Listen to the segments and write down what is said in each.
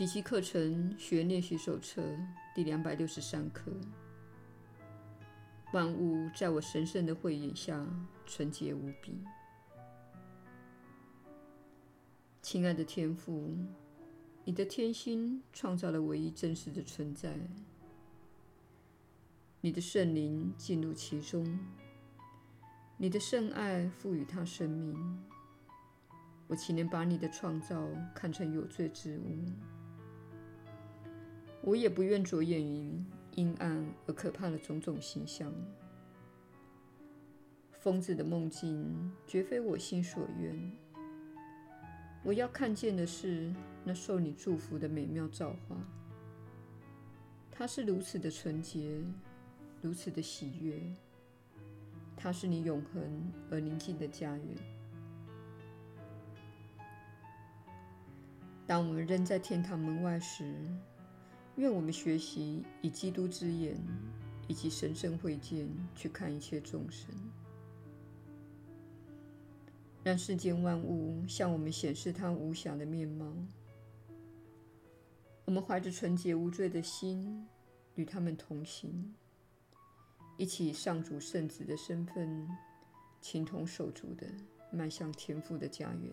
奇迹课程学练习手册第两百六十三课：万物在我神圣的慧眼下纯洁无比。亲爱的天父，你的天心创造了唯一真实的存在，你的圣灵进入其中，你的圣爱赋予它生命。我岂能把你的创造看成有罪之物？我也不愿着眼于阴暗而可怕的种种形象。疯子的梦境绝非我心所愿。我要看见的是那受你祝福的美妙造化。它是如此的纯洁，如此的喜悦。它是你永恒而宁静的家园。当我们仍在天堂门外时，愿我们学习以基督之眼以及神圣慧见去看一切众生，让世间万物向我们显示它无瑕的面貌。我们怀着纯洁无罪的心与他们同行，一起以上主圣子的身份，情同手足地迈向天父的家园。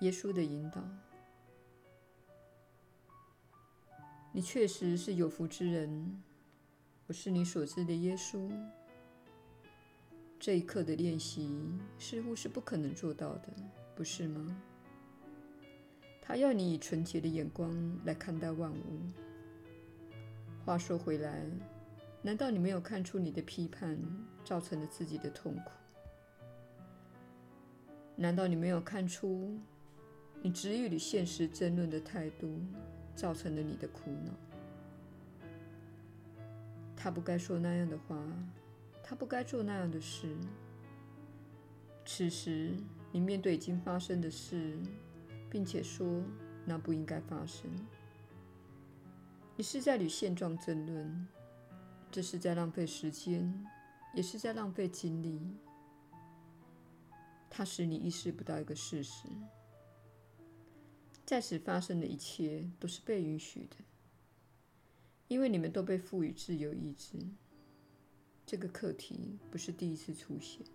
耶稣的引导。你确实是有福之人，我是你所知的耶稣。这一刻的练习似乎是不可能做到的，不是吗？他要你以纯洁的眼光来看待万物。话说回来，难道你没有看出你的批判造成了自己的痛苦？难道你没有看出你执意与现实争论的态度？造成了你的苦恼。他不该说那样的话，他不该做那样的事。此时，你面对已经发生的事，并且说那不应该发生。你是在与现状争论，这是在浪费时间，也是在浪费精力。它使你意识不到一个事实。在此发生的一切都是被允许的，因为你们都被赋予自由意志。这个课题不是第一次出现。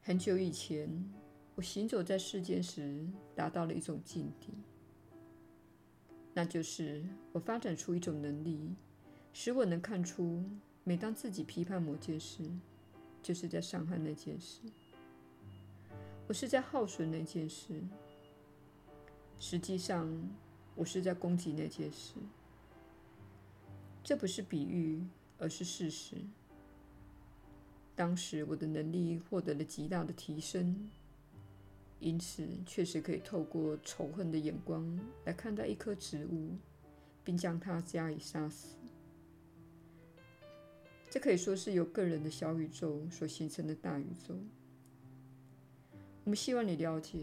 很久以前，我行走在世间时，达到了一种境地，那就是我发展出一种能力，使我能看出，每当自己批判某件事，就是在伤害那件事。我是在耗损那件事，实际上我是在攻击那件事。这不是比喻，而是事实。当时我的能力获得了极大的提升，因此确实可以透过仇恨的眼光来看待一棵植物，并将它加以杀死。这可以说是由个人的小宇宙所形成的大宇宙。我们希望你了解，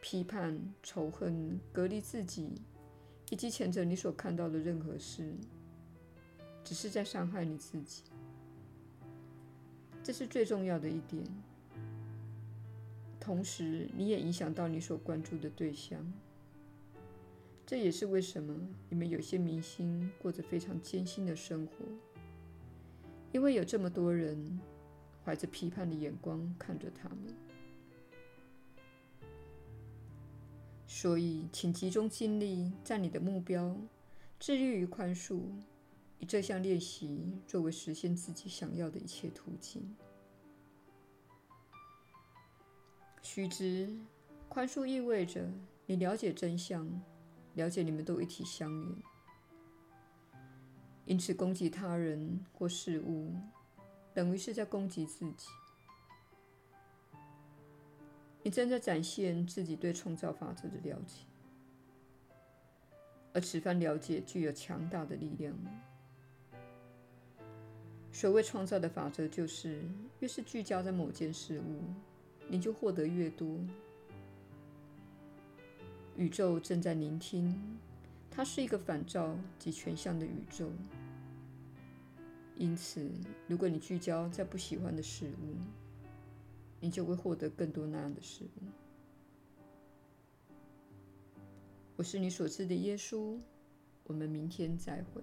批判、仇恨、隔离自己，以及谴责你所看到的任何事，只是在伤害你自己。这是最重要的一点。同时，你也影响到你所关注的对象。这也是为什么你们有些明星过着非常艰辛的生活，因为有这么多人怀着批判的眼光看着他们。所以，请集中精力在你的目标，致力于宽恕，以这项练习作为实现自己想要的一切途径。须知，宽恕意味着你了解真相，了解你们都一体相连。因此，攻击他人或事物，等于是在攻击自己。你正在展现自己对创造法则的了解，而此番了解具有强大的力量。所谓创造的法则，就是越是聚焦在某件事物，你就获得越多。宇宙正在聆听，它是一个反照及全向的宇宙。因此，如果你聚焦在不喜欢的事物，你就会获得更多那样的事。物我是你所知的耶稣我们明天再会。